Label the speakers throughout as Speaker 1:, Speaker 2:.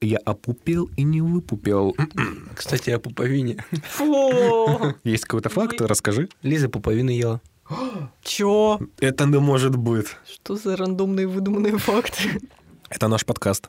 Speaker 1: Я опупел и не выпупел.
Speaker 2: Кстати, о пуповине.
Speaker 3: Фу.
Speaker 1: Есть какой-то факт? Расскажи.
Speaker 2: Лиза пуповину ела.
Speaker 3: Чё?
Speaker 1: Это не может быть.
Speaker 3: Что за рандомные выдуманные факты?
Speaker 1: Это наш подкаст.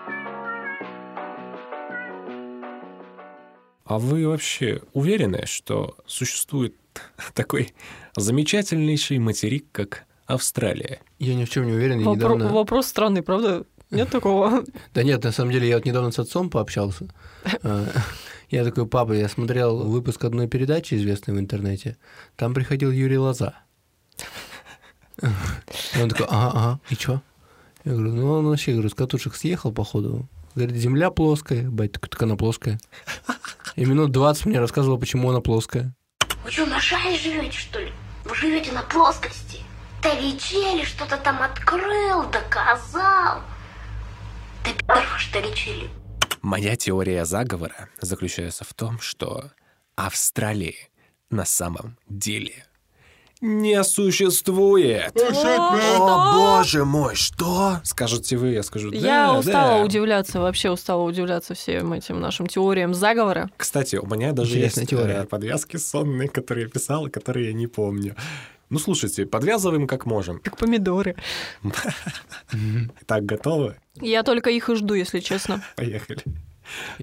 Speaker 1: А вы вообще уверены, что существует такой замечательнейший материк, как Австралия?
Speaker 2: Я ни в чем не уверен. Я
Speaker 3: Вопро-
Speaker 2: недавно...
Speaker 3: Вопрос странный, правда? Нет такого?
Speaker 2: Да нет, на самом деле, я вот недавно с отцом пообщался. А, Я такой, папа, я смотрел выпуск одной передачи, известной в интернете. Там приходил Юрий Лоза. И он такой, ага, ага, и чё? Я говорю, ну он вообще, говорю, с катушек съехал, походу. Говорит, земля плоская. Бать, так она плоская. И минут 20 мне рассказывал, почему она плоская.
Speaker 4: Вы что, на шаре живете, что ли? Вы живете на плоскости. Толичели что-то там открыл, доказал. Да пи***р ваш Толичели.
Speaker 1: Моя теория заговора заключается в том, что Австралии на самом деле не существует. О, боже мой, что? Скажете вы, я скажу, да,
Speaker 3: Я устала
Speaker 1: да.
Speaker 3: удивляться, вообще устала удивляться всем этим нашим теориям заговора.
Speaker 1: Кстати, у меня даже
Speaker 2: Интересная
Speaker 1: есть
Speaker 2: теория.
Speaker 1: э, подвязки сонные, которые я писал, которые я не помню. Ну, слушайте, подвязываем как можем.
Speaker 3: Как помидоры.
Speaker 1: Так, готовы?
Speaker 3: Я только их и жду, если честно.
Speaker 1: Поехали.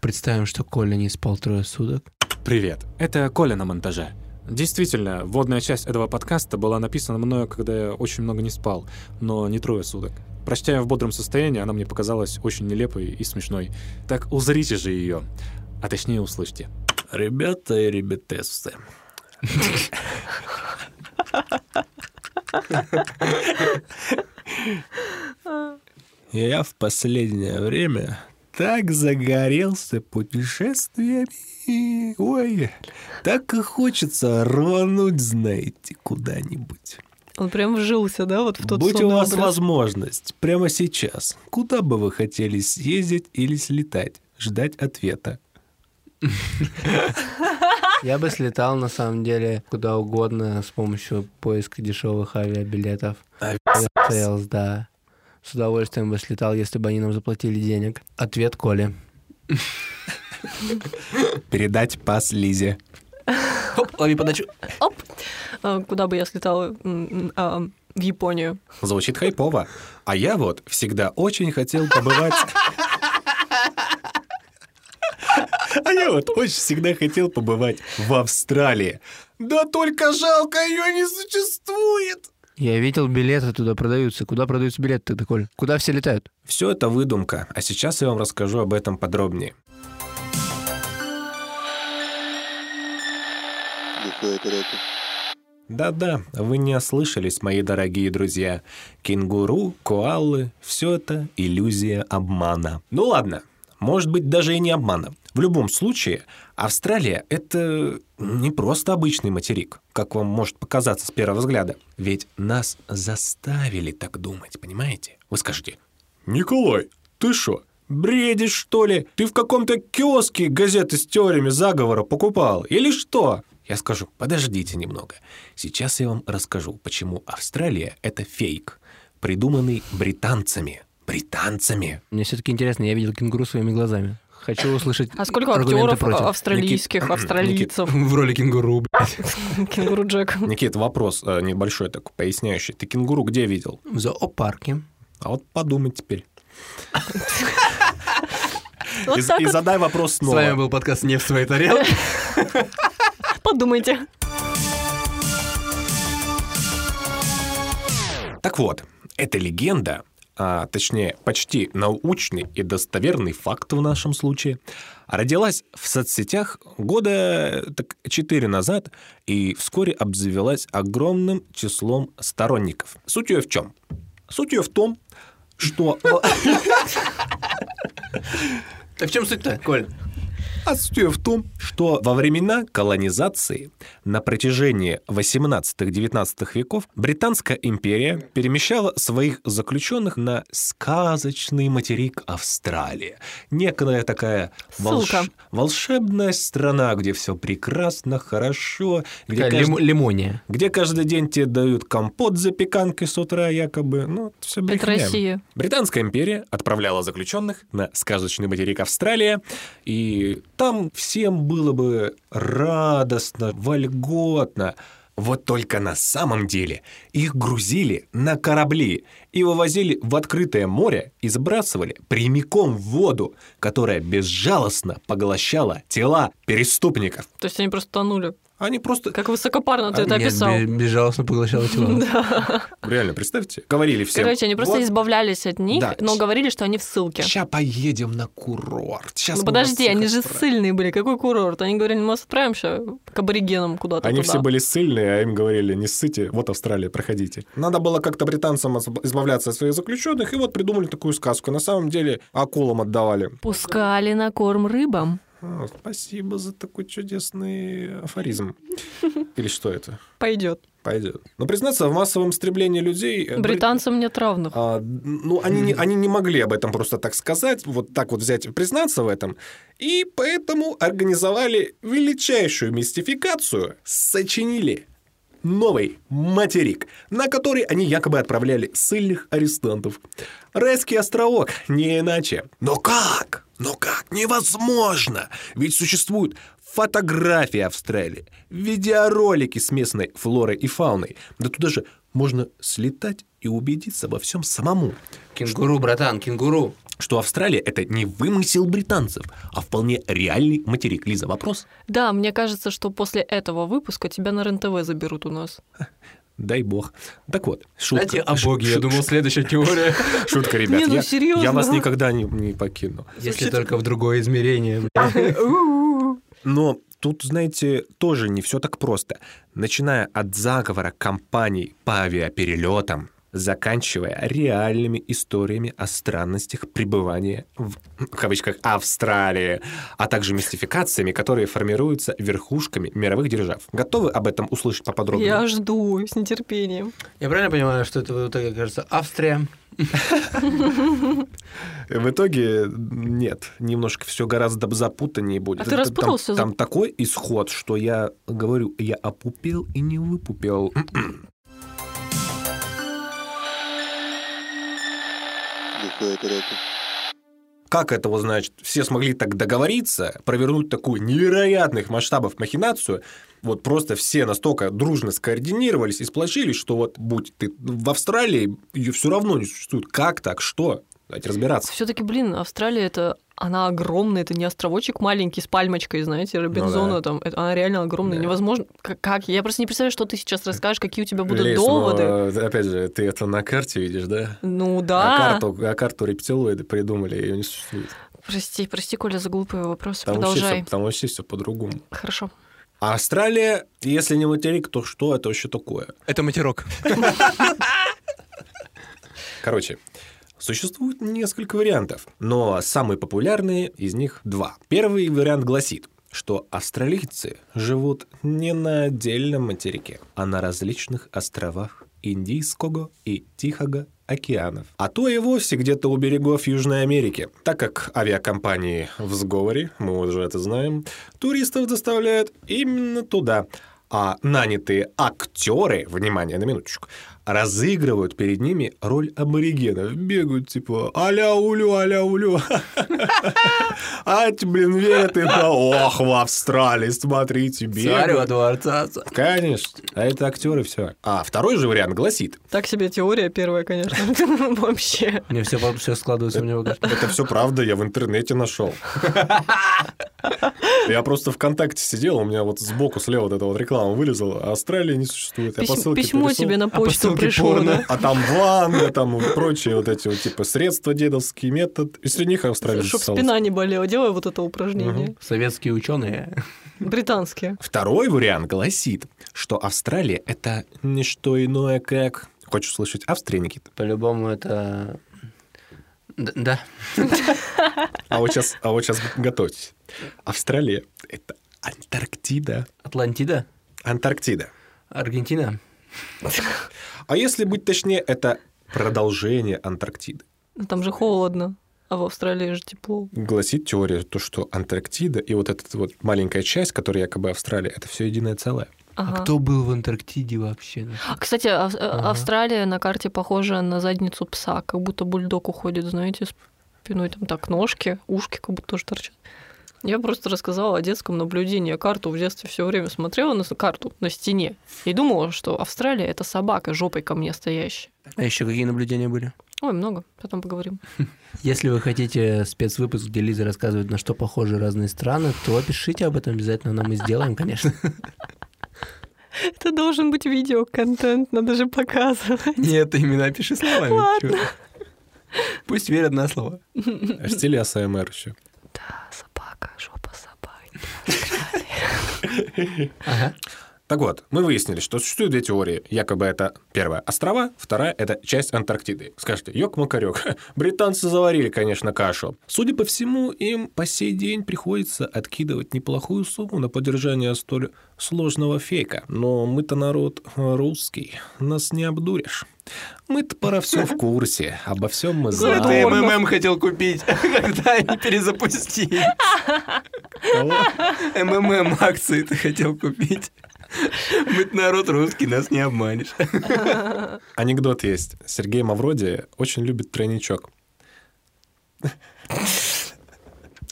Speaker 2: Представим, что Коля не спал трое суток.
Speaker 5: Привет, это Коля на монтаже. Действительно, вводная часть этого подкаста была написана мною, когда я очень много не спал, но не трое суток. Прочтя ее в бодром состоянии, она мне показалась очень нелепой и смешной. Так узрите же ее, а точнее услышьте.
Speaker 1: Ребята и ребятессы. Я в последнее время так загорелся путешествиями. Ой, так и хочется рвануть, знаете, куда-нибудь.
Speaker 3: Он прям вжился, да, вот в тот
Speaker 1: Будь у вас
Speaker 3: образ.
Speaker 1: возможность, прямо сейчас, куда бы вы хотели съездить или слетать? Ждать ответа.
Speaker 2: Я бы слетал, на самом деле, куда угодно с помощью поиска дешевых авиабилетов. Sales, да. С удовольствием бы слетал, если бы они нам заплатили денег. Ответ Коли.
Speaker 1: Передать пас Лизе.
Speaker 2: Хоп, лови подачу.
Speaker 3: Оп! А, Куда бы я слетала? М, а, В Японию.
Speaker 1: Звучит хайпово. А я вот всегда очень хотел побывать... А я вот очень всегда хотел побывать в Австралии. Да только жалко, ее не существует.
Speaker 2: Я видел, билеты туда продаются. Куда продаются билеты тогда, Коль? Куда все летают?
Speaker 1: Все это выдумка, а сейчас я вам расскажу об этом подробнее. Да-да, вы не ослышались, мои дорогие друзья. Кенгуру, коалы — все это иллюзия обмана. Ну ладно, может быть, даже и не обмана. В любом случае, Австралия — это не просто обычный материк, как вам может показаться с первого взгляда. Ведь нас заставили так думать, понимаете? Вы скажете, «Николай, ты что, бредишь, что ли? Ты в каком-то киоске газеты с теориями заговора покупал? Или что?» Я скажу, подождите немного. Сейчас я вам расскажу, почему Австралия — это фейк, придуманный британцами. Британцами.
Speaker 2: Мне все-таки интересно, я видел кенгуру своими глазами. Хочу услышать
Speaker 3: А сколько актеров
Speaker 2: против.
Speaker 3: австралийских,
Speaker 1: Никит-
Speaker 3: австралийцев?
Speaker 2: В роли кенгуру, блядь.
Speaker 3: Кенгуру Джек.
Speaker 1: Никит, вопрос э, небольшой такой, поясняющий. Ты кенгуру где видел?
Speaker 2: В зоопарке.
Speaker 1: А вот подумай теперь.
Speaker 3: Вот
Speaker 1: и,
Speaker 3: так
Speaker 1: и
Speaker 3: вот
Speaker 1: задай вопрос
Speaker 2: С вами
Speaker 1: снова.
Speaker 2: был подкаст «Не в своей тарелке».
Speaker 3: подумайте.
Speaker 1: Так вот, эта легенда а точнее почти научный и достоверный факт в нашем случае, родилась в соцсетях года так, 4 назад и вскоре обзавелась огромным числом сторонников. Суть ее в чем? Суть ее в том, что...
Speaker 2: Так в чем суть-то, Коль?
Speaker 1: А суть в том, что во времена колонизации на протяжении 18-19 веков Британская империя перемещала своих заключенных на сказочный материк Австралия. Некая такая
Speaker 3: Ссылка.
Speaker 1: волшебная страна, где все прекрасно, хорошо, где,
Speaker 2: Такая
Speaker 1: каждый-
Speaker 2: лим- лимония.
Speaker 1: где каждый день тебе дают компот с запеканкой с утра якобы. Ну, все
Speaker 3: Это Россия.
Speaker 1: Британская империя отправляла заключенных на сказочный материк Австралия, и там всем было бы радостно, вольготно. Вот только на самом деле их грузили на корабли и вывозили в открытое море и сбрасывали прямиком в воду, которая безжалостно поглощала тела преступников.
Speaker 3: То есть они просто тонули.
Speaker 1: Они просто...
Speaker 3: Как высокопарно ты
Speaker 2: А,
Speaker 3: это
Speaker 2: нет,
Speaker 3: описал.
Speaker 2: бе- безжалостно поглощала тела.
Speaker 1: Реально, представьте, говорили всем.
Speaker 3: Короче, они просто
Speaker 1: «Вот
Speaker 3: избавлялись от них,
Speaker 1: Да.
Speaker 3: но говорили, что они в ссылке.
Speaker 1: Ща поедем на курорт. Щас
Speaker 3: Ну подожди, они же
Speaker 1: отправим».
Speaker 3: ссыльные были. Какой курорт? Они говорили, мы отправимся к аборигенам куда-то
Speaker 1: Они все были ссыльные, а им говорили, не ссыте, вот Австралия, проходите. Надо было как-то британцам избавляться от своих заключенных, и вот придумали такую сказку. На самом деле акулам отдавали.
Speaker 3: Пускали на корм рыбам.
Speaker 1: А, спасибо за такой чудесный афоризм. Или что это?
Speaker 3: Пойдет.
Speaker 1: Пойдет. Но признаться, в массовом истреблении людей... э, бри-
Speaker 3: Британцам нет равных.
Speaker 1: А, ну, они не, они не могли об этом просто так сказать, вот так вот взять и признаться в этом. И поэтому организовали величайшую мистификацию, сочинили новый материк, на который они якобы отправляли ссыльных арестантов. Райский островок, не иначе. Но как? Но как? Невозможно! Ведь существуют фотографии Австралии, видеоролики с местной флорой и фауной. Да туда же можно слетать и убедиться во всем самому.
Speaker 2: Кенгуру, братан, кенгуру.
Speaker 1: Что Австралия – это не вымысел британцев, а вполне реальный материк. Лиза, вопрос?
Speaker 3: Да, мне кажется, что после этого выпуска тебя на РЕН-ТВ заберут у нас.
Speaker 1: Дай бог. Так вот, шутка.
Speaker 2: Кстати, о боге, я думал, следующая теория.
Speaker 1: Шутка, ребят.
Speaker 3: Не, ну
Speaker 1: я,
Speaker 3: серьезно?
Speaker 1: я вас никогда не, не покину.
Speaker 2: Если только в другое измерение. бля.
Speaker 1: Но тут, знаете, тоже не все так просто. Начиная от заговора компаний по авиаперелетам, заканчивая реальными историями о странностях пребывания в, в кавычках Австралии, а также мистификациями, которые формируются верхушками мировых держав. Готовы об этом услышать поподробнее?
Speaker 3: Я жду с нетерпением.
Speaker 2: Я правильно понимаю, что это в итоге кажется Австрия?
Speaker 1: В итоге нет, немножко все гораздо запутаннее будет.
Speaker 3: А ты
Speaker 1: Там-
Speaker 3: распутался?
Speaker 1: Там, такой исход, что я говорю, я опупел и не выпупел. Как это вот значит? Все смогли так договориться, провернуть такую невероятных масштабов махинацию, вот просто все настолько дружно скоординировались и сплочились, что вот будь ты в Австралии, ее все равно не существует. Как так? Что? Давайте разбираться.
Speaker 3: Все-таки, блин, Австралия это она огромная, это не островочек маленький с пальмочкой, знаете, Робинзона
Speaker 1: Ну да.
Speaker 3: там. Это, она реально огромная,
Speaker 1: Да.
Speaker 3: невозможно. Как? Я просто не представляю, что ты сейчас расскажешь, какие у тебя будут
Speaker 1: Лиз,
Speaker 3: доводы.
Speaker 1: но, опять же, ты это на карте видишь, да?
Speaker 3: Ну
Speaker 1: А
Speaker 3: да.
Speaker 1: карту, а карту рептилоиды придумали, ее не существует.
Speaker 3: Прости, прости, Коля, за глупые вопросы.
Speaker 1: Там вообще,
Speaker 3: Продолжай.
Speaker 1: все, там вообще все по-другому.
Speaker 3: Хорошо.
Speaker 1: А Австралия, если не материк, то что это вообще такое?
Speaker 2: Это матерок.
Speaker 1: Короче, существует несколько вариантов, но самые популярные из них два. Первый вариант гласит, что австралийцы живут не на отдельном материке, а на различных островах Индийского и Тихого океанов. А то и вовсе где-то у берегов Южной Америки. Так как авиакомпании в сговоре, мы уже это знаем, туристов доставляют именно туда. А нанятые актеры, внимание на минуточку, разыгрывают перед ними роль аборигенов. Бегают типа аля-улю, аля-улю. Ать, блин, верят им. Ох, в Австралии, смотрите,
Speaker 2: Царь во
Speaker 1: бегают.
Speaker 2: дворца.
Speaker 1: Конечно. А это актеры все. А второй же вариант гласит.
Speaker 3: Так себе теория первая, конечно. Вообще.
Speaker 2: Мне все, все складывается у него
Speaker 1: Это все правда, я в интернете нашел. Я просто ВКонтакте сидел, у меня вот сбоку слева вот эта вот реклама вылезла, а Австралия не существует.
Speaker 3: Письмо тебе на
Speaker 2: А по
Speaker 3: почту пришло,
Speaker 2: порно.
Speaker 3: да?
Speaker 1: А там ванга, там прочие вот эти вот типа средства дедовский метод. И среди них Австралия
Speaker 3: Чтоб спина не болела, делай вот это упражнение.
Speaker 2: Советские ученые.
Speaker 3: Британские.
Speaker 1: Второй вариант гласит, что Австралия — это не что иное, как... Хочешь слышать Австрия, Никита?
Speaker 2: По-любому это... Да.
Speaker 1: А вот сейчас, а вот сейчас готовьтесь. Австралия — это Антарктида.
Speaker 2: Атлантида?
Speaker 1: Антарктида.
Speaker 2: Аргентина?
Speaker 1: А если быть точнее, это продолжение Антарктиды.
Speaker 3: Ну, Там же холодно, а в Австралии же тепло.
Speaker 1: Гласит теория, то, что Антарктида и вот эта вот маленькая часть, которая якобы Австралия, это все единое целое.
Speaker 3: Ага.
Speaker 2: А кто был в Антарктиде вообще?
Speaker 3: А, Кстати, Ав- э,
Speaker 2: Ага.
Speaker 3: Австралия на карте похожа на задницу пса, как будто бульдог уходит, знаете, спиной там так ножки, ушки как будто тоже торчат. Я просто рассказала о детском наблюдении. Я карту в детстве все время смотрела на карту на стене и думала, что Австралия это собака жопой ко мне стоящая.
Speaker 2: А еще какие наблюдения были?
Speaker 3: Ой, много, потом поговорим.
Speaker 2: Если вы хотите спецвыпуск, где Лиза рассказывает, на что похожи разные страны, то пишите об этом обязательно, нам и сделаем, конечно.
Speaker 3: Это должен быть видеоконтент, надо же показывать.
Speaker 2: Нет, именно пиши словами.
Speaker 3: Ладно.
Speaker 2: Пусть верят на слово.
Speaker 1: В стиле АСМР еще.
Speaker 3: Да, собака, жопа собаки.
Speaker 1: Так вот, мы выяснили, что существуют две теории. Якобы это первая острова, вторая это часть Антарктиды. Скажете, ёк-макарёк, британцы заварили, конечно, кашу. Судя по всему, им по сей день приходится откидывать неплохую сумму на поддержание столь сложного фейка. Но мы-то народ русский, нас не обдуришь. Мы-то пора все в курсе, обо всем мы знаем.
Speaker 3: Ладно.
Speaker 2: МММ хотел купить, когда они перезапустили. МММ акции ты хотел купить. Мы народ русский, нас не обманешь.
Speaker 1: Анекдот есть. Сергей Мавроди очень любит тройничок.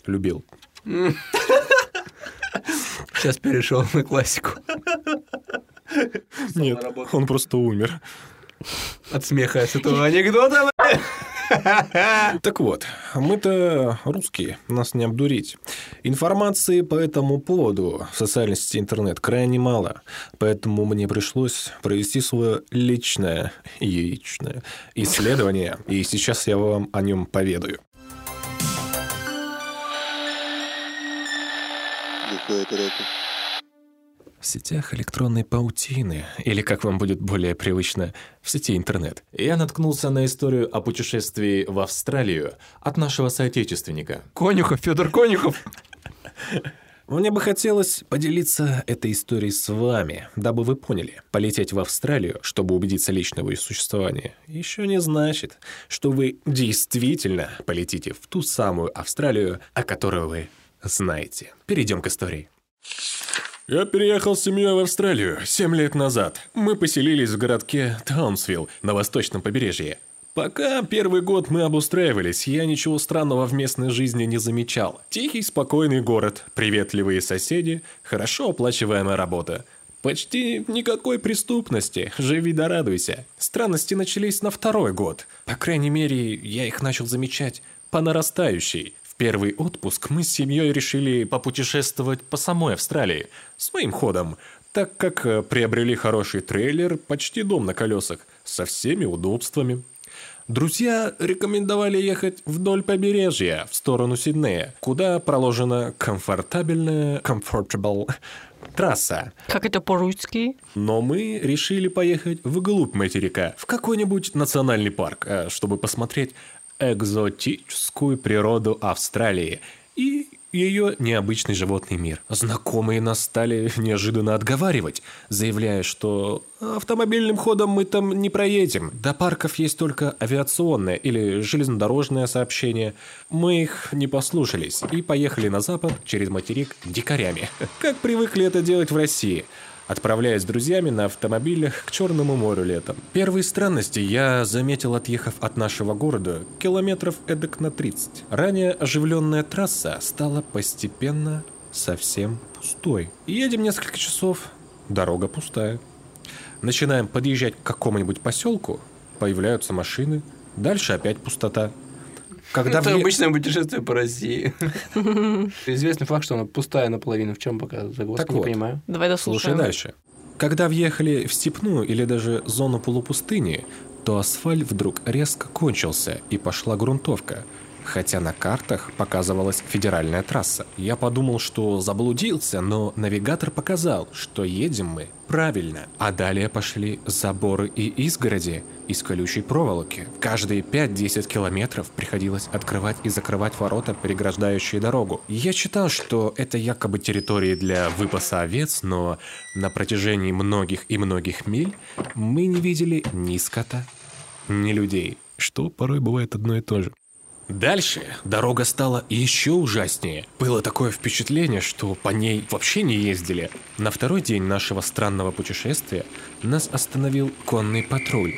Speaker 1: Любил.
Speaker 2: Сейчас перешел на классику.
Speaker 1: Нет, он просто умер.
Speaker 2: От смеха с этого анекдота.
Speaker 1: Так вот, мы-то русские, нас не обдурить. Информации по этому поводу в социальной сети интернет крайне мало, поэтому мне пришлось провести свое личное яичное исследование, и сейчас я вам о нем поведаю. В сетях электронной паутины, или как вам будет более привычно, в сети интернет,
Speaker 5: Я наткнулся на историю о путешествии в Австралию от нашего соотечественника.
Speaker 2: Конюхов, Федор Конюхов.
Speaker 1: Мне бы хотелось поделиться этой историей с вами, дабы вы поняли, полететь в Австралию, чтобы убедиться лично в ее существовании, еще не значит, что вы действительно полетите в ту самую Австралию, о которой вы знаете. Перейдем к истории. Я переехал с семьей в Австралию 7 лет назад. Мы поселились в городке Таунсвилл на восточном побережье. Пока первый год мы обустраивались, я ничего странного в местной жизни не замечал. Тихий, спокойный город, приветливые соседи, хорошо оплачиваемая работа. Почти никакой преступности, живи да радуйся. Странности начались на второй год. По крайней мере, я их начал замечать по нарастающей. Первый отпуск мы с семьей решили попутешествовать по самой Австралии, своим ходом, так как э, приобрели хороший трейлер, почти дом на колесах, со всеми удобствами. Друзья рекомендовали ехать вдоль побережья, в сторону Сиднея, куда проложена комфортабельная, comfortable трасса.
Speaker 3: Как это по-русски?
Speaker 1: Но мы решили поехать вглубь материка, в какой-нибудь национальный парк, э, чтобы посмотреть экзотическую природу Австралии и ее необычный животный мир. Знакомые нас стали неожиданно отговаривать, заявляя, что автомобильным ходом мы там не проедем. До парков есть только авиационное или железнодорожное сообщение. Мы их не послушались и поехали на запад через материк дикарями. Как привыкли это делать в России – отправляясь с друзьями на автомобилях к Черному морю летом. Первые странности я заметил, отъехав от нашего города километров эдак на 30. Ранее оживленная трасса стала постепенно совсем пустой. Едем несколько часов, дорога пустая. Начинаем подъезжать к какому-нибудь поселку, появляются машины, дальше опять пустота. Когда
Speaker 2: Это
Speaker 1: въе-
Speaker 2: обычное путешествие по России. Известный факт, что она пустая наполовину. В чем пока загвоздка,
Speaker 1: Так
Speaker 2: не
Speaker 1: вот.
Speaker 2: понимаю.
Speaker 3: Давай
Speaker 1: Слушай
Speaker 3: дослушаем.
Speaker 1: дальше. Когда въехали в степную или даже зону полупустыни, то асфальт вдруг резко кончился и пошла грунтовка – хотя на картах показывалась федеральная трасса. Я подумал, что заблудился, но навигатор показал, что едем мы правильно. А далее пошли заборы и изгороди из колючей проволоки. Каждые 5-10 километров приходилось открывать и закрывать ворота, преграждающие дорогу. Я читал, что это якобы территории для выпаса овец, но на протяжении многих и многих миль мы не видели ни скота, ни людей, что порой бывает одно и то же. Дальше дорога стала еще ужаснее. Было такое впечатление, что по ней вообще не ездили. На второй день нашего странного путешествия нас остановил конный патруль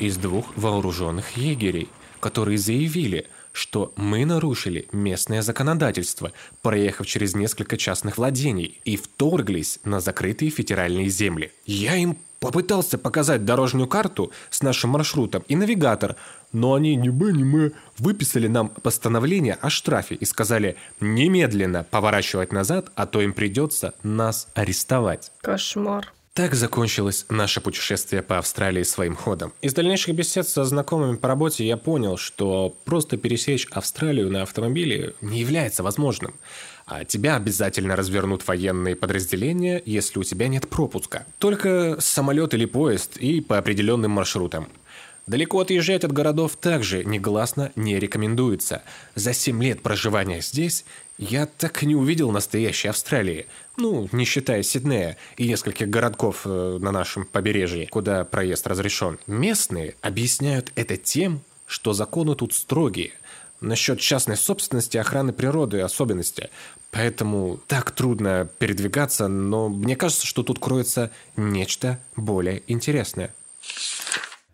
Speaker 1: из двух вооруженных егерей, которые заявили, что мы нарушили местное законодательство, проехав через несколько частных владений и вторглись на закрытые федеральные земли. Я им попытался показать дорожную карту с нашим маршрутом и навигатор, но они ни бы, ни мы выписали нам постановление о штрафе и сказали немедленно поворачивать назад, а то им придется нас арестовать.
Speaker 3: Кошмар.
Speaker 1: Так закончилось наше путешествие по Австралии своим ходом. Из дальнейших бесед со знакомыми по работе я понял, что просто пересечь Австралию на автомобиле не является возможным. А тебя обязательно развернут военные подразделения, если у тебя нет пропуска. Только самолет или поезд и по определенным маршрутам. Далеко отъезжать от городов также негласно не рекомендуется. За 7 лет проживания здесь я так и не увидел настоящей Австралии. Ну, не считая Сиднея и нескольких городков э, на нашем побережье, куда проезд разрешен. Местные объясняют это тем, что законы тут строгие. Насчет частной собственности, охраны природы особенности. Поэтому так трудно передвигаться, но мне кажется, что тут кроется нечто более интересное.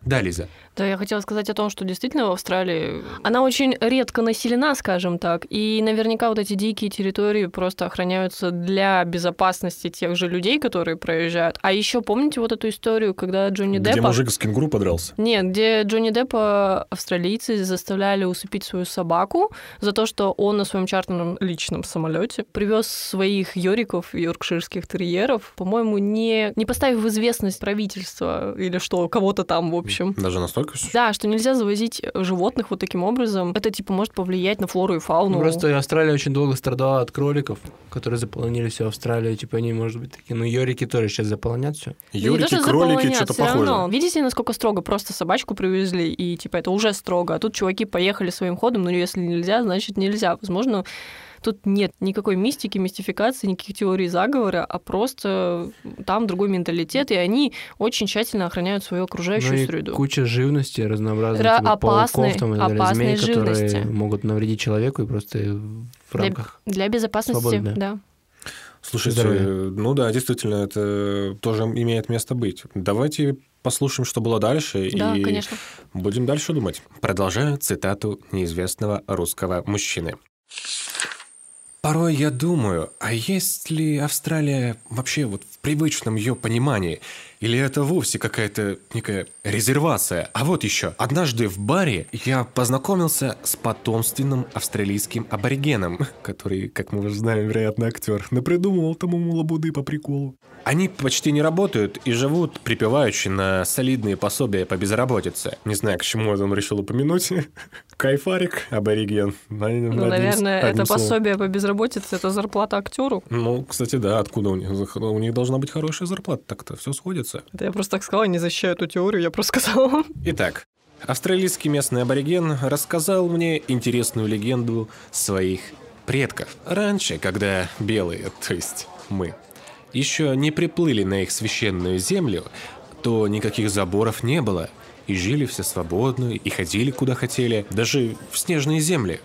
Speaker 1: Да, Лиза.
Speaker 3: Да, я хотела сказать о том, что действительно в Австралии она очень редко населена, скажем так, и наверняка вот эти дикие территории просто охраняются для безопасности тех же людей, которые проезжают. А еще помните вот эту историю, когда Джонни
Speaker 1: Деппа...
Speaker 3: Деппа...
Speaker 1: Где мужик с кенгуру подрался?
Speaker 3: Нет, где Джонни Деппа австралийцы заставляли усыпить свою собаку за то, что он на своем чартерном личном самолете привез своих йориков, йоркширских терьеров, по-моему, не, не поставив в известность правительства или что, кого-то там, в общем.
Speaker 1: Даже настолько?
Speaker 3: Да, что нельзя завозить животных вот таким образом. Это, типа, может повлиять на флору и фауну.
Speaker 2: Просто Австралия очень долго страдала от кроликов, которые заполонили всю Австралию. Типа, они, может быть, такие... Ну, йорики тоже сейчас заполонят все.
Speaker 1: Йорики, кролики, что-то похоже.
Speaker 3: Равно. Видите, насколько строго? Просто собачку привезли, и, типа, это уже строго. А тут чуваки поехали своим ходом, но если нельзя, значит нельзя. Возможно, Тут нет никакой мистики, мистификации, никаких теорий заговора, а просто там другой менталитет, и они очень тщательно охраняют свою окружающую
Speaker 2: ну и
Speaker 3: среду.
Speaker 2: куча живности разнообразных
Speaker 3: Ра-
Speaker 2: типа,
Speaker 3: опасной,
Speaker 2: пауков там, и далее, змей,
Speaker 3: живности.
Speaker 2: которые могут навредить человеку и просто в рамках
Speaker 3: Для, для безопасности,
Speaker 2: свободно.
Speaker 3: да.
Speaker 1: Слушайте,
Speaker 2: Здоровья.
Speaker 1: ну да, действительно, это тоже имеет место быть. Давайте послушаем, что было дальше,
Speaker 3: Да,
Speaker 1: и
Speaker 3: конечно.
Speaker 1: будем дальше думать. Продолжаю цитату неизвестного русского мужчины. Порой я думаю, а есть ли Австралия вообще вот в привычном ее понимании? Или это вовсе какая-то некая резервация? А вот еще. Однажды в баре я познакомился с потомственным австралийским аборигеном, который, как мы уже знаем, вероятно, актер, напридумывал тому лабуды по приколу. Они почти не работают и живут припеваючи на солидные пособия по безработице. Не знаю, к чему это он решил упомянуть. Кайфарик, абориген.
Speaker 3: Ну, наверное, это пособие по безработице, это зарплата актеру.
Speaker 1: Ну, кстати, да, откуда у них? У них должна быть хорошая зарплата, так-то все сходится.
Speaker 3: Это я просто так сказала, не защищаю эту теорию, я просто сказала.
Speaker 1: Итак, австралийский местный абориген рассказал мне интересную легенду своих предков. Раньше, когда белые, то есть мы, еще не приплыли на их священную землю, то никаких заборов не было, и жили все свободно, и ходили куда хотели, даже в снежные земли.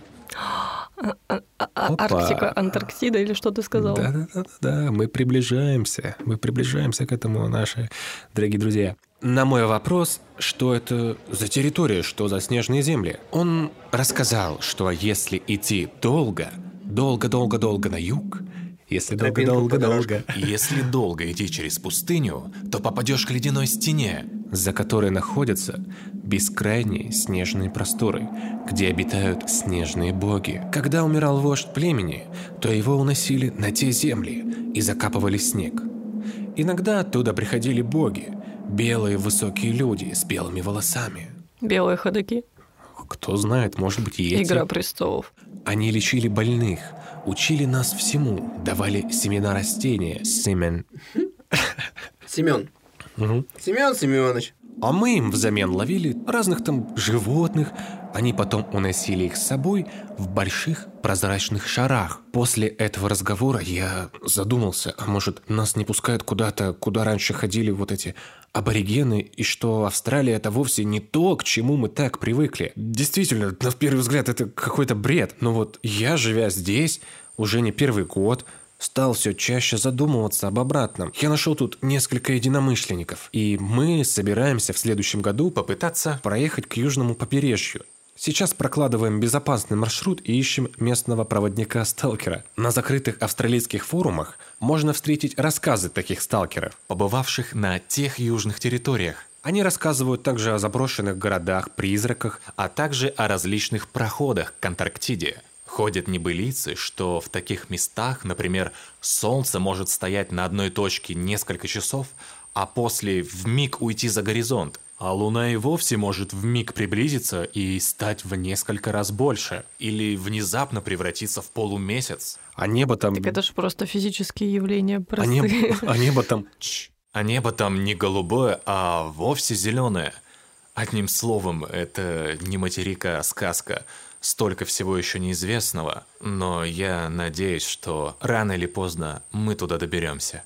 Speaker 3: А- Арктика, Антарктида или что ты сказал?
Speaker 1: Да, да, да, да, мы приближаемся, мы приближаемся к этому, наши дорогие друзья. На мой вопрос, что это за территория, что за снежные земли, он рассказал, что если идти долго, долго-долго-долго на юг, если долго-долго-долго, если долго идти через пустыню, то попадешь к ледяной стене, за которой находятся бескрайние снежные просторы, где обитают снежные боги. Когда умирал вождь племени, то его уносили на те земли и закапывали снег. Иногда оттуда приходили боги, белые высокие люди с белыми волосами.
Speaker 3: Белые ходаки.
Speaker 1: Кто знает, может быть, и эти.
Speaker 3: Игра престолов.
Speaker 1: Они лечили больных, учили нас всему, давали семена растения, семен.
Speaker 2: Семен. Семен Семенович.
Speaker 1: А мы им взамен ловили разных там животных. Они потом уносили их с собой в больших прозрачных шарах. После этого разговора я задумался, а может нас не пускают куда-то, куда раньше ходили вот эти аборигены, и что Австралия это вовсе не то, к чему мы так привыкли. Действительно, на первый взгляд это какой-то бред. Но вот я, живя здесь, уже не первый год, стал все чаще задумываться об обратном. Я нашел тут несколько единомышленников, и мы собираемся в следующем году попытаться проехать к южному побережью. Сейчас прокладываем безопасный маршрут и ищем местного проводника-сталкера. На закрытых австралийских форумах можно встретить рассказы таких сталкеров, побывавших на тех южных территориях. Они рассказывают также о заброшенных городах, призраках, а также о различных проходах к Антарктиде. Ходят небылицы, что в таких местах, например, солнце может стоять на одной точке несколько часов, а после в миг уйти за горизонт. А Луна и вовсе может в миг приблизиться и стать в несколько раз больше. Или внезапно превратиться в полумесяц. А небо там...
Speaker 3: Так это же просто физические явления
Speaker 1: а,
Speaker 3: простые.
Speaker 1: небо, а небо там... А небо там не голубое, а вовсе зеленое. Одним словом, это не материк, а сказка. Столько всего еще неизвестного, но я надеюсь, что рано или поздно мы туда доберемся.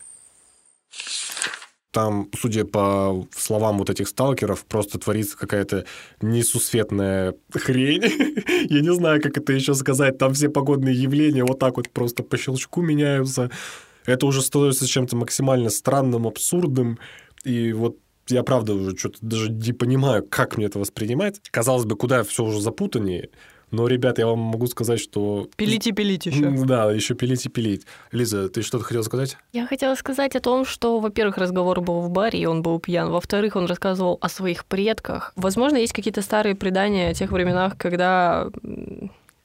Speaker 1: Там, судя по словам вот этих сталкеров, просто творится какая-то несусветная хрень. Я не знаю, как это еще сказать. Там все погодные явления вот так вот просто по щелчку меняются. Это уже становится чем-то максимально странным, абсурдным. И вот я правда уже что-то даже не понимаю, как мне это воспринимать. Казалось бы, куда все уже запутаннее. Но, ребят, я вам могу сказать, что...
Speaker 3: Пилить и пилить еще.
Speaker 1: Да, еще пилить и пилить. Лиза, ты что-то хотела сказать?
Speaker 3: Я хотела сказать о том, что, во-первых, разговор был в баре, и он был пьян. Во-вторых, он рассказывал о своих предках. Возможно, есть какие-то старые предания о тех временах, когда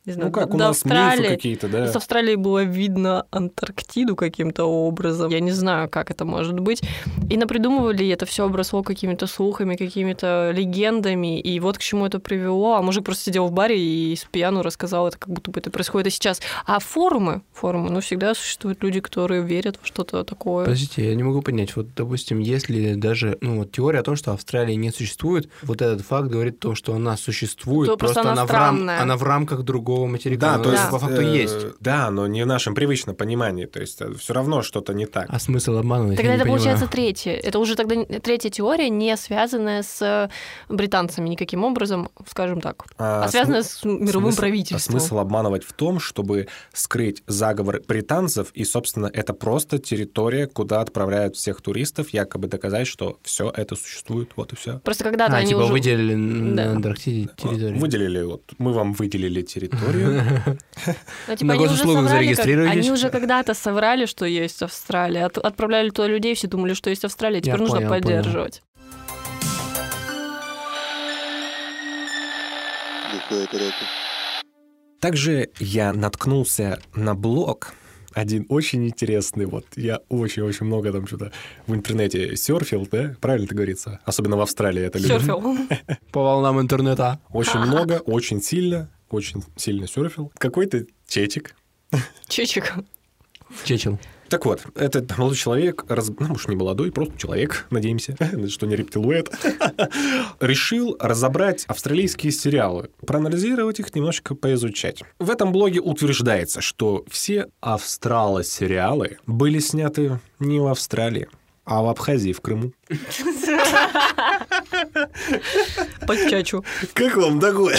Speaker 3: не знаю,
Speaker 1: Ну как,
Speaker 3: до
Speaker 1: у нас
Speaker 3: Австралии.
Speaker 1: какие-то, да?
Speaker 3: С Австралии было видно Антарктиду каким-то образом. Я не знаю, как это может быть. И напридумывали, это все обросло какими-то слухами, какими-то легендами. И вот к чему это привело. А мужик просто сидел в баре и с пьяну рассказал это, как будто бы это происходит и сейчас. А форумы, форумы, ну, всегда существуют люди, которые верят в что-то такое.
Speaker 2: Подождите, я не могу понять. Вот, допустим, если даже ну, вот теория о том, что Австралии не существует, вот этот факт говорит о том, что она существует,
Speaker 3: То просто она
Speaker 2: в, рам- она в рамках другого материка.
Speaker 1: Да,
Speaker 2: Она
Speaker 1: то есть
Speaker 2: по факту
Speaker 1: э,
Speaker 2: есть.
Speaker 1: Да, но не в нашем привычном понимании. То есть все равно что-то не так.
Speaker 2: А смысл обманывать?
Speaker 3: Тогда это получается третье. Это уже тогда третья теория, не связанная с э, британцами никаким образом, скажем так, а,
Speaker 1: А
Speaker 3: связанная с мировым
Speaker 1: смысл-
Speaker 3: правительством.
Speaker 1: Смысл обманывать в том, чтобы скрыть заговор британцев, и, собственно, это просто территория, куда отправляют всех туристов, якобы доказать, что все это существует, вот и все.
Speaker 3: Просто когда-то
Speaker 2: А,
Speaker 3: они
Speaker 2: типа
Speaker 3: уже...
Speaker 2: выделили
Speaker 3: Да.
Speaker 2: на Антарктиде территорию.
Speaker 1: Выделили, вот, мы вам выделили территорию.
Speaker 3: Ну, типа,
Speaker 2: На
Speaker 3: они уже
Speaker 2: госуслугах зарегистрируйтесь.
Speaker 3: Они уже когда-то соврали, что есть Австралия. От- отправляли туда людей, все думали, что есть Австралия. Теперь
Speaker 2: Я
Speaker 3: нужно
Speaker 2: понял, понял.
Speaker 3: поддерживать.
Speaker 1: Также я наткнулся на блог, один очень интересный, вот я очень-очень много там что-то в интернете серфил, да, правильно это говорится? Особенно в Австралии это любят.
Speaker 3: Серфил.
Speaker 2: По волнам интернета.
Speaker 1: Очень много, очень сильно, очень сильно серфил. Какой-то чечик.
Speaker 3: Чичик.
Speaker 2: Чечил.
Speaker 1: Так вот, этот молодой человек, раз- ну, может, не молодой, просто человек, надеемся, что не рептилоид, решил разобрать австралийские сериалы, проанализировать их, немножко поизучать. В этом блоге утверждается, что все австрало-сериалы были сняты не в Австралии, а в Абхазии, в Крыму.
Speaker 3: Подчачу.
Speaker 1: Как вам такое?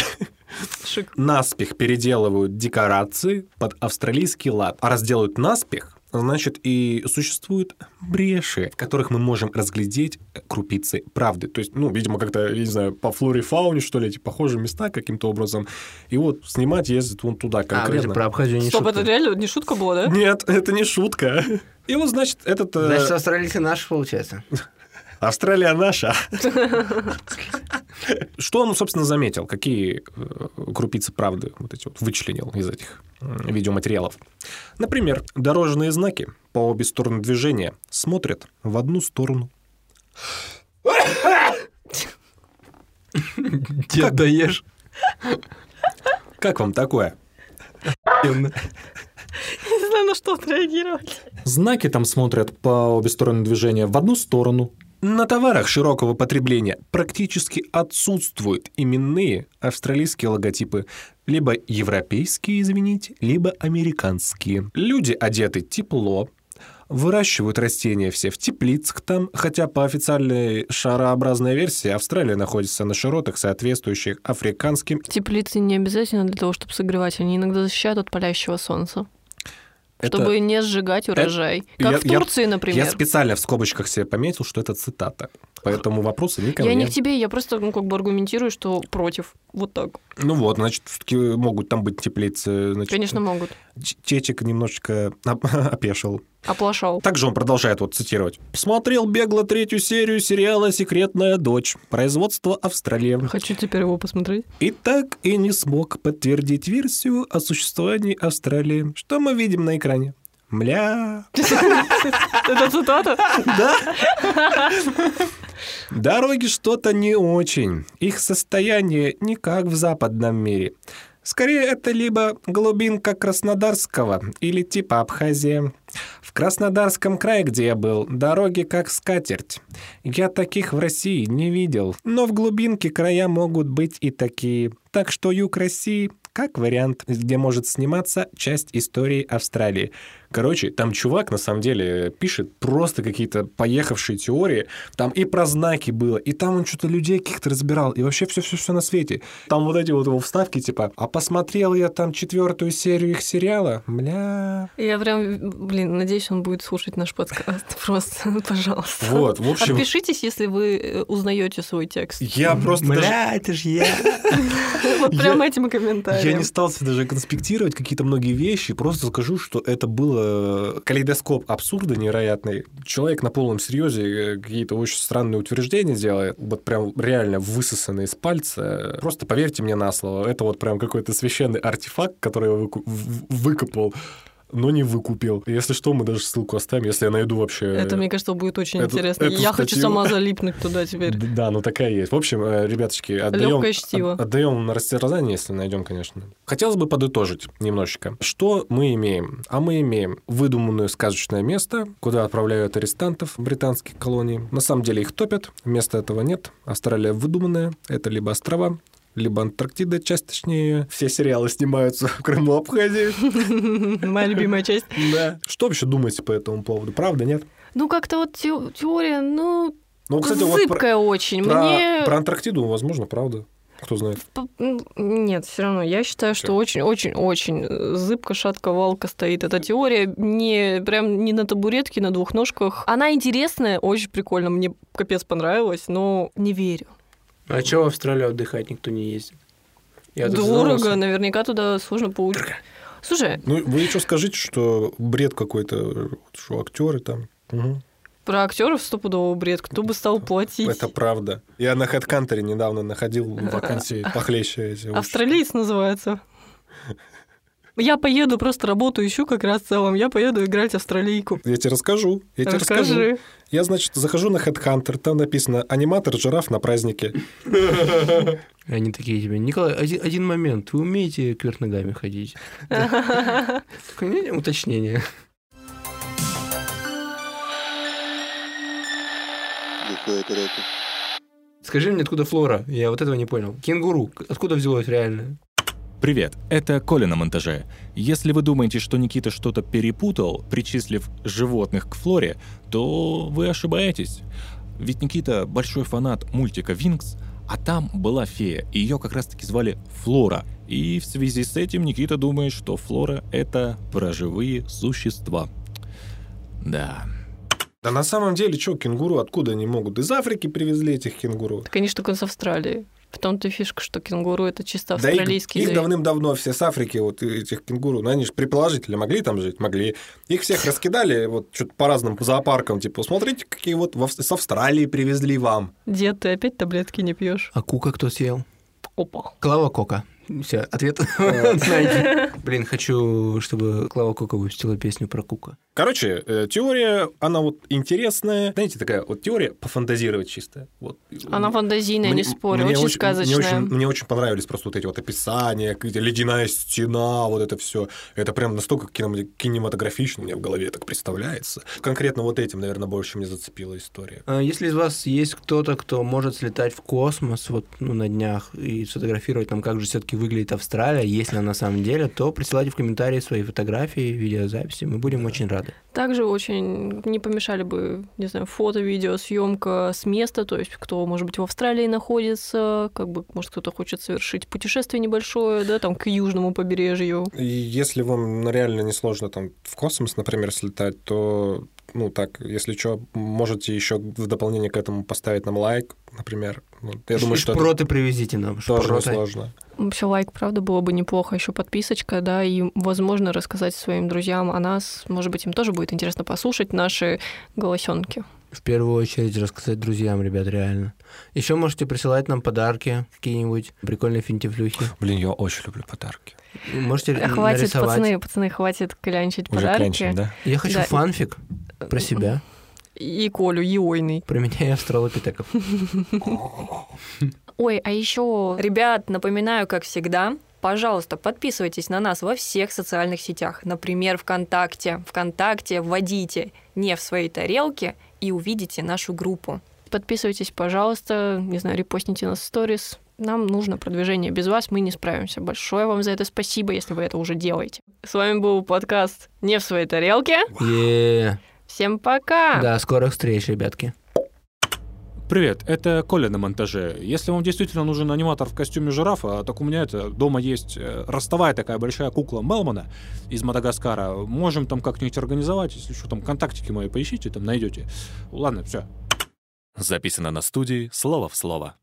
Speaker 3: Шик.
Speaker 1: Наспех переделывают декорации под австралийский лад. А раз делают наспех, значит, и существуют бреши, в которых мы можем разглядеть крупицы правды. То есть, ну, видимо, как-то, я не знаю, по флоре фауне, что ли, эти похожие места каким-то образом. И вот снимать ездят вон туда
Speaker 2: А,
Speaker 1: конкретно.
Speaker 2: про Абхазию не
Speaker 3: Стоп,
Speaker 2: шутка.
Speaker 3: это реально не шутка была, да?
Speaker 1: Нет, это не шутка. И вот, значит, этот... э,
Speaker 2: Значит, австралийцы наши, получается.
Speaker 1: Австралия наша. Что он, собственно, заметил? Какие э, крупицы правды вот эти вот вычленил из этих видеоматериалов? Например, дорожные знаки по обе стороны движения смотрят в одну сторону.
Speaker 2: Дед, даешь?
Speaker 1: Как вам такое?
Speaker 3: Не знаю, на что отреагировать.
Speaker 5: Знаки там смотрят по обе стороны движения в одну сторону.
Speaker 1: На товарах широкого потребления практически отсутствуют именные австралийские логотипы, либо европейские, извините, либо американские. Люди одеты тепло, выращивают растения все в теплицах там, хотя по официальной шарообразной версии Австралия находится на широтах, соответствующих африканским.
Speaker 3: Теплицы не обязательно для того, чтобы согревать. Они иногда защищают от палящего солнца.
Speaker 1: Это-
Speaker 3: Чтобы не сжигать урожай. Как
Speaker 1: Я-
Speaker 3: в
Speaker 1: я-
Speaker 3: Турции, например.
Speaker 1: Я специально в скобочках себе пометил, что это цитата. Поэтому вопросы не ко
Speaker 3: Я не к тебе, я просто ну, как бы аргументирую, что против. Вот так.
Speaker 1: Ну вот, значит, все-таки могут там быть теплицы. Значит,
Speaker 3: Конечно, могут.
Speaker 1: Чечек немножечко оп- опешил.
Speaker 3: Оплошал.
Speaker 1: Также он продолжает вот цитировать. «Смотрел бегло третью серию сериала «Секретная дочь». Производство Австралия.
Speaker 3: Хочу теперь его посмотреть.
Speaker 1: И так и не смог подтвердить версию о существовании Австралии. Что мы видим на экране? Мля.
Speaker 3: Это цитата?
Speaker 1: Да. Дороги что-то не очень. Их состояние не как в западном мире. Скорее, это либо глубинка Краснодарского или типа Абхазия. В Краснодарском крае, где я был, дороги как скатерть. Я таких в России не видел. Но в глубинке края могут быть и такие. Так что юг России как вариант, где может сниматься часть истории Австралии. Короче, там чувак, на самом деле, пишет просто какие-то поехавшие теории. Там и про знаки было, и там он что-то людей каких-то разбирал, и вообще все-все-все на свете. Там вот эти вот его вставки, типа, а посмотрел я там четвертую серию их сериала, бля...
Speaker 3: Я прям, блин, надеюсь, он будет слушать наш подкаст. Просто, пожалуйста.
Speaker 1: Вот, в общем...
Speaker 3: Отпишитесь, если вы э, узнаете свой текст.
Speaker 1: Я просто.
Speaker 2: Бля, это ж я.
Speaker 3: Вот прям
Speaker 1: Я-
Speaker 3: этим
Speaker 1: Я
Speaker 3: комментарием.
Speaker 1: не стал даже конспектировать какие-то многие вещи, просто скажу, что это было калейдоскоп абсурда невероятный. Человек на полном серьезе э, какие-то очень странные утверждения делает, вот прям реально высосанные из пальца. Просто поверьте мне на слово, это вот прям какой-то священный артефакт, который я выкопал, но не выкупил. Если что, мы даже ссылку оставим, если я найду вообще...
Speaker 3: Это, мне кажется, будет очень
Speaker 1: эту-
Speaker 3: интересно.
Speaker 1: эту
Speaker 3: Я хочу
Speaker 1: статью.
Speaker 3: сама залипнуть туда теперь.
Speaker 1: Да, ну такая есть. В общем, э, ребяточки, отдаем, отдаем на растерзание, если найдем, конечно. Хотелось бы подытожить немножечко. Что мы имеем? А мы имеем выдуманное сказочное место, куда отправляют арестантов британских колонии. На самом деле их топят, вместо этого нет. Австралия выдуманная, это либо острова, либо Антарктида, часть точнее. Все сериалы снимаются в Крыму, Абхазии.
Speaker 3: Моя любимая часть.
Speaker 1: Да. Что вообще думаете по этому поводу? Правда, нет?
Speaker 3: Ну, как-то вот те- теория, ну,
Speaker 1: Ну, кстати, вот про,
Speaker 3: зыбкая очень.
Speaker 1: про-
Speaker 3: Мне...
Speaker 1: про Антарктиду, возможно, правда. Кто знает.
Speaker 3: Нет, все равно. Я считаю, что очень-очень-очень зыбко, шатко, валка стоит. Эта теория не прям не на табуретке, на двух ножках. Она интересная, очень прикольно. Мне капец понравилось, но не верю.
Speaker 2: А чего в Австралию отдыхать никто не ездит? Я
Speaker 3: Дорого, наверняка туда сложно получить. Слушай,
Speaker 1: Ну, вы еще скажите, что бред какой-то, что актеры там. Мгм.
Speaker 3: про актеров стопудово бред. Кто бы стал платить?
Speaker 1: Это правда. Я на HeadHunter недавно находил вакансии похлеще эти.
Speaker 3: Австралиец называется. Я поеду, просто работу ищу как раз в целом. Я поеду играть австралийку.
Speaker 1: Я тебе расскажу. Я тебе расскажу.
Speaker 3: Расскажи.
Speaker 1: Я, значит, захожу на HeadHunter, там написано «Аниматор жираф на празднике».
Speaker 2: Они такие тебе, Николай, один, один момент, вы умеете кверх ногами ходить? Такое, Уточнение. Скажи мне, откуда флора? Я вот этого не понял. Кенгуру, откуда взялось реально?
Speaker 6: Привет, это Коля на монтаже. Если вы думаете, что Никита что-то перепутал, причислив животных к флоре, то вы ошибаетесь. Ведь Никита большой фанат мультика «Винкс», а там была фея, и ее как раз-таки звали Флора. И в связи с этим Никита думает, что Флора — это про живые существа. Да.
Speaker 1: Да на самом деле, что, кенгуру откуда они могут? Из Африки привезли этих кенгуру.
Speaker 3: Так они ж только с Австралии. В том-то и фишка, что кенгуру это чисто
Speaker 1: Да их,
Speaker 3: австралийский
Speaker 1: их давным-давно все с Африки, вот этих кенгуру, ну они же предположительно могли там жить, могли. Их всех раскидали вот что-то по разным зоопаркам, типа, смотрите, какие вот с Австралии привезли вам.
Speaker 3: Дед, ты опять таблетки не пьешь?
Speaker 2: А кука кто съел?
Speaker 3: Опа.
Speaker 2: Клава Кока. Все, ответ. Блин, хочу, чтобы Клава Кока выпустила песню про Кука.
Speaker 1: Короче, э, теория, она вот интересная. Знаете, такая вот теория пофантазировать чисто. Вот.
Speaker 3: Она фантазийная, не
Speaker 1: Мне-
Speaker 3: спорю,
Speaker 1: мне
Speaker 3: очень, сказочная.
Speaker 1: Мне очень, мне очень понравились просто вот эти вот описания, ледяная стена, вот это все. Это прям настолько кинема- кинематографично мне в голове так представляется. Конкретно вот этим, наверное, больше мне зацепила история.
Speaker 2: А Если из вас есть кто-то, кто может слетать в космос вот ну, на днях и сфотографировать там, как же все-таки выглядит Австралия, если она на самом деле, то присылайте в комментарии свои фотографии, видеозаписи, мы будем очень рады.
Speaker 3: Также очень не помешали бы, не знаю, фото, видео, съемка с места, то есть кто, может быть, в Австралии находится, как бы, может, кто-то хочет совершить путешествие небольшое, да, там, к южному побережью.
Speaker 1: И если вам ну, реально не сложно там в космос, например, слетать, то ну так, если что, можете еще в дополнение к этому поставить нам лайк, например. Вот, я думаю, что это
Speaker 2: Шпроты привезите нам.
Speaker 1: тоже
Speaker 2: шпроты.
Speaker 1: несложно.
Speaker 3: Вообще лайк, правда, было бы неплохо. Еще подписочка, да, и, возможно, рассказать своим друзьям о нас. Может быть, им тоже будет интересно послушать наши голосенки.
Speaker 2: В первую очередь рассказать друзьям, ребят, реально. Еще можете присылать нам подарки какие-нибудь, прикольные финтифлюхи.
Speaker 1: Блин, я очень люблю подарки.
Speaker 2: Можете
Speaker 3: Хватит,
Speaker 2: нарисовать.
Speaker 3: пацаны, пацаны, хватит клянчить
Speaker 1: Уже
Speaker 3: подарки.
Speaker 1: клянчим, да?
Speaker 2: Я хочу
Speaker 3: Да.
Speaker 2: фанфик про себя,
Speaker 3: И Колю, Ейойный.
Speaker 2: про меня и австралопитеков.
Speaker 3: Ой, а еще, ребят, напоминаю, как всегда, пожалуйста, подписывайтесь на нас во всех социальных сетях. Например, ВКонтакте. ВКонтакте вводите «не в своей тарелке» и увидите нашу группу. Подписывайтесь, пожалуйста, не знаю, репостните нас в сторис. Нам нужно продвижение. Без вас мы не справимся. Большое вам за это спасибо, если вы это уже делаете. С вами был подкаст «Не в своей тарелке».
Speaker 2: Е,
Speaker 3: Всем пока!
Speaker 2: Да, скорых встреч, ребятки.
Speaker 5: Привет, это Коля на монтаже. Если вам действительно нужен аниматор в костюме жирафа, так у меня это дома есть э, ростовая такая большая кукла Мелмана из Мадагаскара. Можем там как-нибудь организовать, если что, там контактики мои поищите, там найдете. Ладно, все.
Speaker 6: Записано на студии «Слово в слово».